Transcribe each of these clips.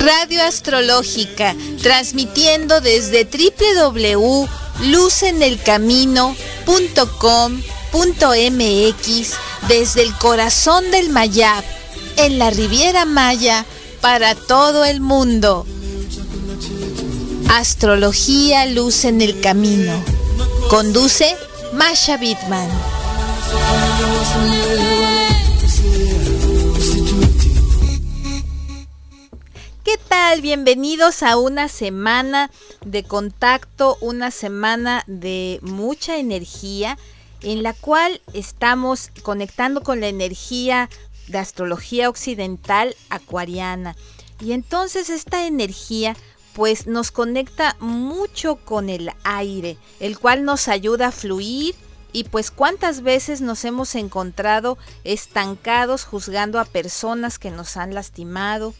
Radio Astrológica, transmitiendo desde www.lucenelcamino.com.mx desde el corazón del Mayab, en la Riviera Maya, para todo el mundo. Astrología Luz en el Camino. Conduce Masha Bitman. Bienvenidos a una semana de contacto, una semana de mucha energía en la cual estamos conectando con la energía de astrología occidental acuariana. Y entonces esta energía pues nos conecta mucho con el aire, el cual nos ayuda a fluir y pues cuántas veces nos hemos encontrado estancados juzgando a personas que nos han lastimado.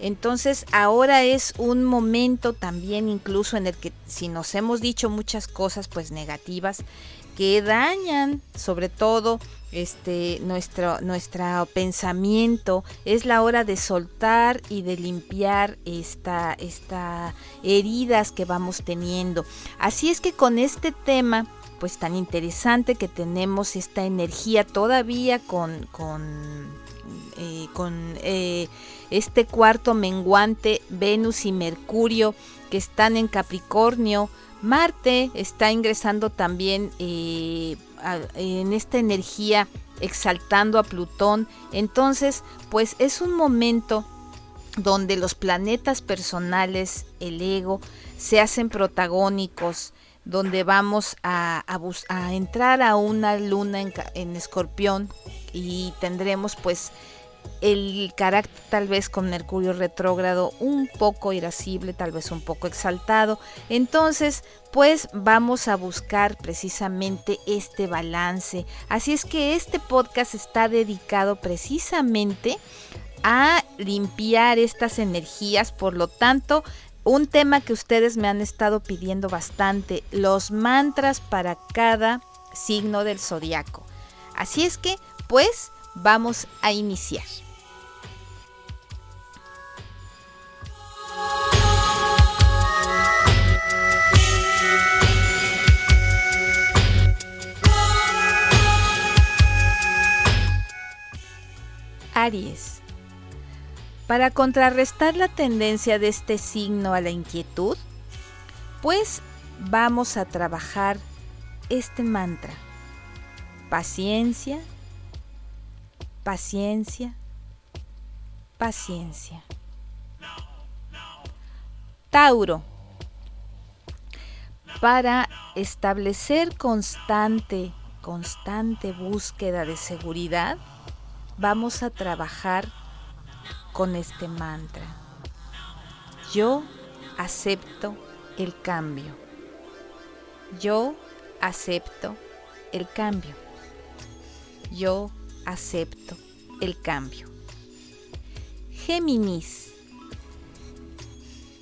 Entonces ahora es un momento también incluso en el que si nos hemos dicho muchas cosas pues negativas que dañan sobre todo este nuestro nuestro pensamiento es la hora de soltar y de limpiar esta esta heridas que vamos teniendo. Así es que con este tema pues tan interesante que tenemos esta energía todavía con con eh, con eh, este cuarto menguante Venus y Mercurio que están en Capricornio Marte está ingresando también eh, en esta energía exaltando a Plutón. Entonces, pues es un momento donde los planetas personales, el ego, se hacen protagónicos, donde vamos a, entrar a una luna en escorpión y tendremos pues el carácter tal vez con Mercurio retrógrado un poco irascible, tal vez un poco exaltado. Entonces, pues vamos a buscar precisamente este balance. Así es que este podcast está dedicado precisamente a limpiar estas energías, por lo tanto, un tema que ustedes me han estado pidiendo bastante, los mantras para cada signo del zodiaco. Así es que, pues, vamos a iniciar. Aries. Para contrarrestar la tendencia de este signo a la inquietud, pues vamos a trabajar este mantra. Paciencia, paciencia, paciencia. Tauro. Para establecer constante, constante búsqueda de seguridad, vamos a trabajar con este mantra. Yo acepto el cambio. Yo acepto el cambio. Yo acepto el cambio. Géminis.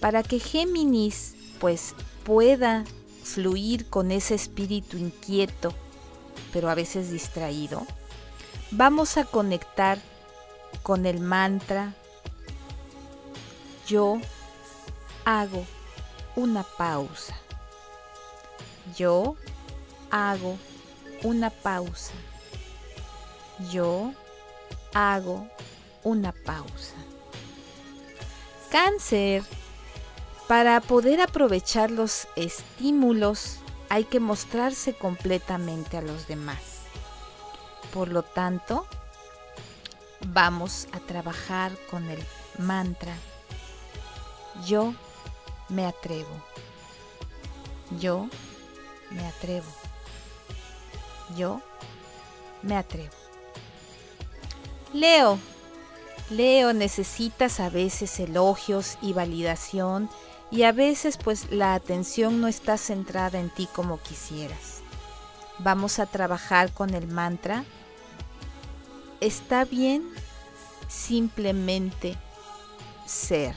Para que Géminis pues pueda fluir con ese espíritu inquieto, pero a veces distraído, vamos a conectar con el mantra yo hago una pausa. Yo hago una pausa yo hago una pausa. Cáncer. Para poder aprovechar los estímulos hay que mostrarse completamente a los demás. Por lo tanto, vamos a trabajar con el mantra. Yo me atrevo. Yo me atrevo. Yo me atrevo. Leo. Leo, necesitas a veces elogios y validación y a veces pues la atención no está centrada en ti como quisieras. Vamos a trabajar con el mantra. Está bien simplemente ser.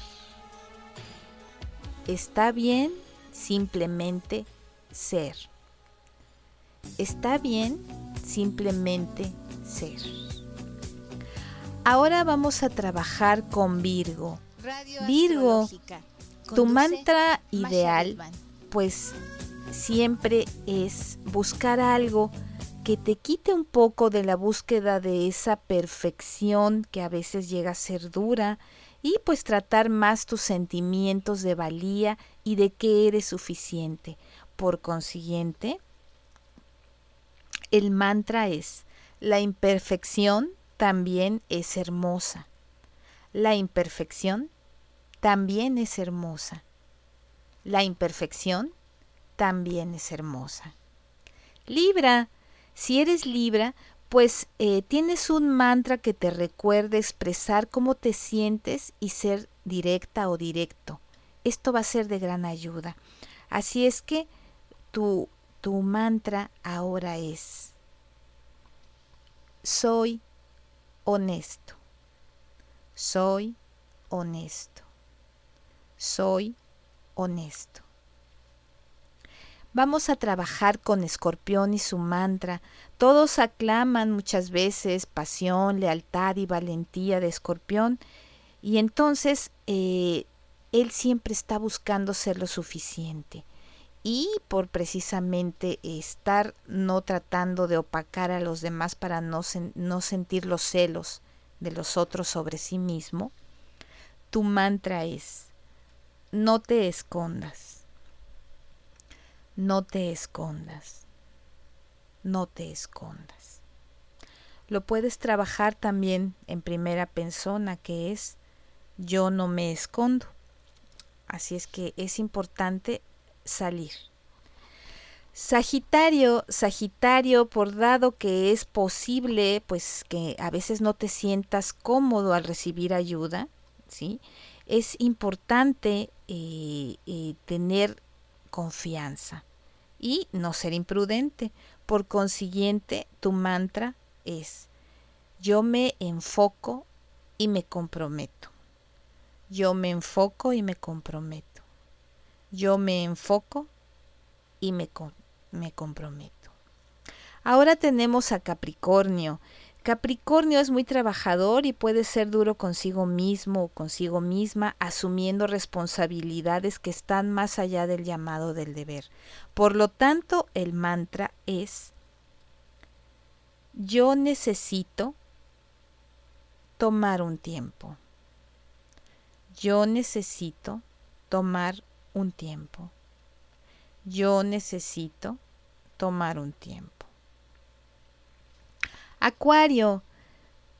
Está bien simplemente ser. Está bien simplemente ser. Ahora vamos a trabajar con Virgo. Virgo, tu mantra ideal pues siempre es buscar algo que te quite un poco de la búsqueda de esa perfección que a veces llega a ser dura y pues tratar más tus sentimientos de valía y de que eres suficiente. Por consiguiente, el mantra es, la imperfección también es hermosa. La imperfección también es hermosa. La imperfección también es hermosa. Libra, si eres Libra, pues eh, tienes un mantra que te recuerde expresar cómo te sientes y ser directa o directo. Esto va a ser de gran ayuda. Así es que tu, tu mantra ahora es, soy honesto, soy honesto, soy honesto. Vamos a trabajar con Escorpión y su mantra. Todos aclaman muchas veces pasión, lealtad y valentía de Escorpión y entonces eh, él siempre está buscando ser lo suficiente y por precisamente estar no tratando de opacar a los demás para no, no sentir los celos de los otros sobre sí mismo, tu mantra es, no te escondas no te escondas, no te escondas. Lo puedes trabajar también en primera persona, que es yo no me escondo. Así es que es importante salir. Sagitario, Sagitario, por dado que es posible, pues que a veces no te sientas cómodo al recibir ayuda, ¿sí? Es importante eh, eh, tener confianza y no ser imprudente. Por consiguiente, tu mantra es, yo me enfoco y me comprometo. Yo me enfoco y me comprometo. Yo me enfoco y me, me comprometo. Ahora tenemos a Capricornio. Capricornio es muy trabajador y puede ser duro consigo mismo o consigo misma, asumiendo responsabilidades que están más allá del llamado del deber. Por lo tanto, el mantra es, yo necesito tomar un tiempo. Yo necesito tomar un tiempo. Yo necesito tomar un tiempo. Acuario,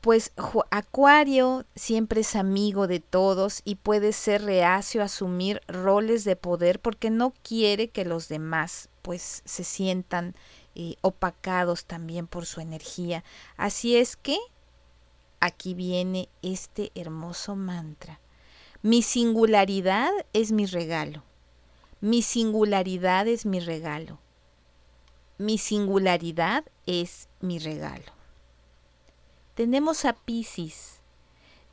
pues Acuario siempre es amigo de todos y puede ser reacio a asumir roles de poder porque no quiere que los demás pues se sientan eh, opacados también por su energía. Así es que aquí viene este hermoso mantra. Mi singularidad es mi regalo. Mi singularidad es mi regalo. Mi singularidad es mi regalo. Tenemos a Piscis,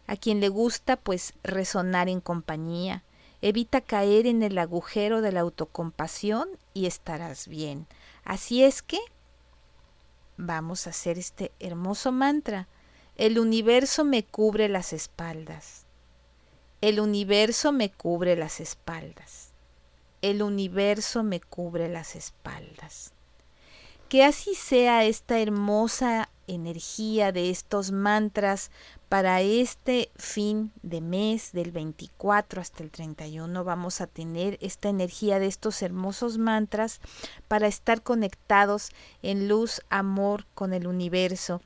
a quien le gusta pues resonar en compañía. Evita caer en el agujero de la autocompasión y estarás bien. Así es que vamos a hacer este hermoso mantra. El universo me cubre las espaldas. El universo me cubre las espaldas. El universo me cubre las espaldas. Que así sea esta hermosa energía de estos mantras para este fin de mes del 24 hasta el 31 vamos a tener esta energía de estos hermosos mantras para estar conectados en luz, amor con el universo.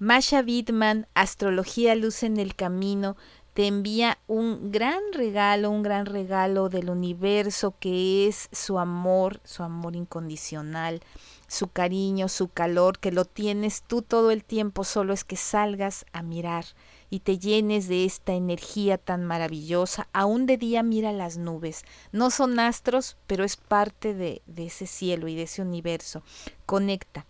Masha Bidman, Astrología Luz en el Camino, te envía un gran regalo, un gran regalo del universo que es su amor, su amor incondicional su cariño, su calor, que lo tienes tú todo el tiempo, solo es que salgas a mirar y te llenes de esta energía tan maravillosa. Aún de día mira las nubes. No son astros, pero es parte de, ese cielo y de ese universo. Conecta.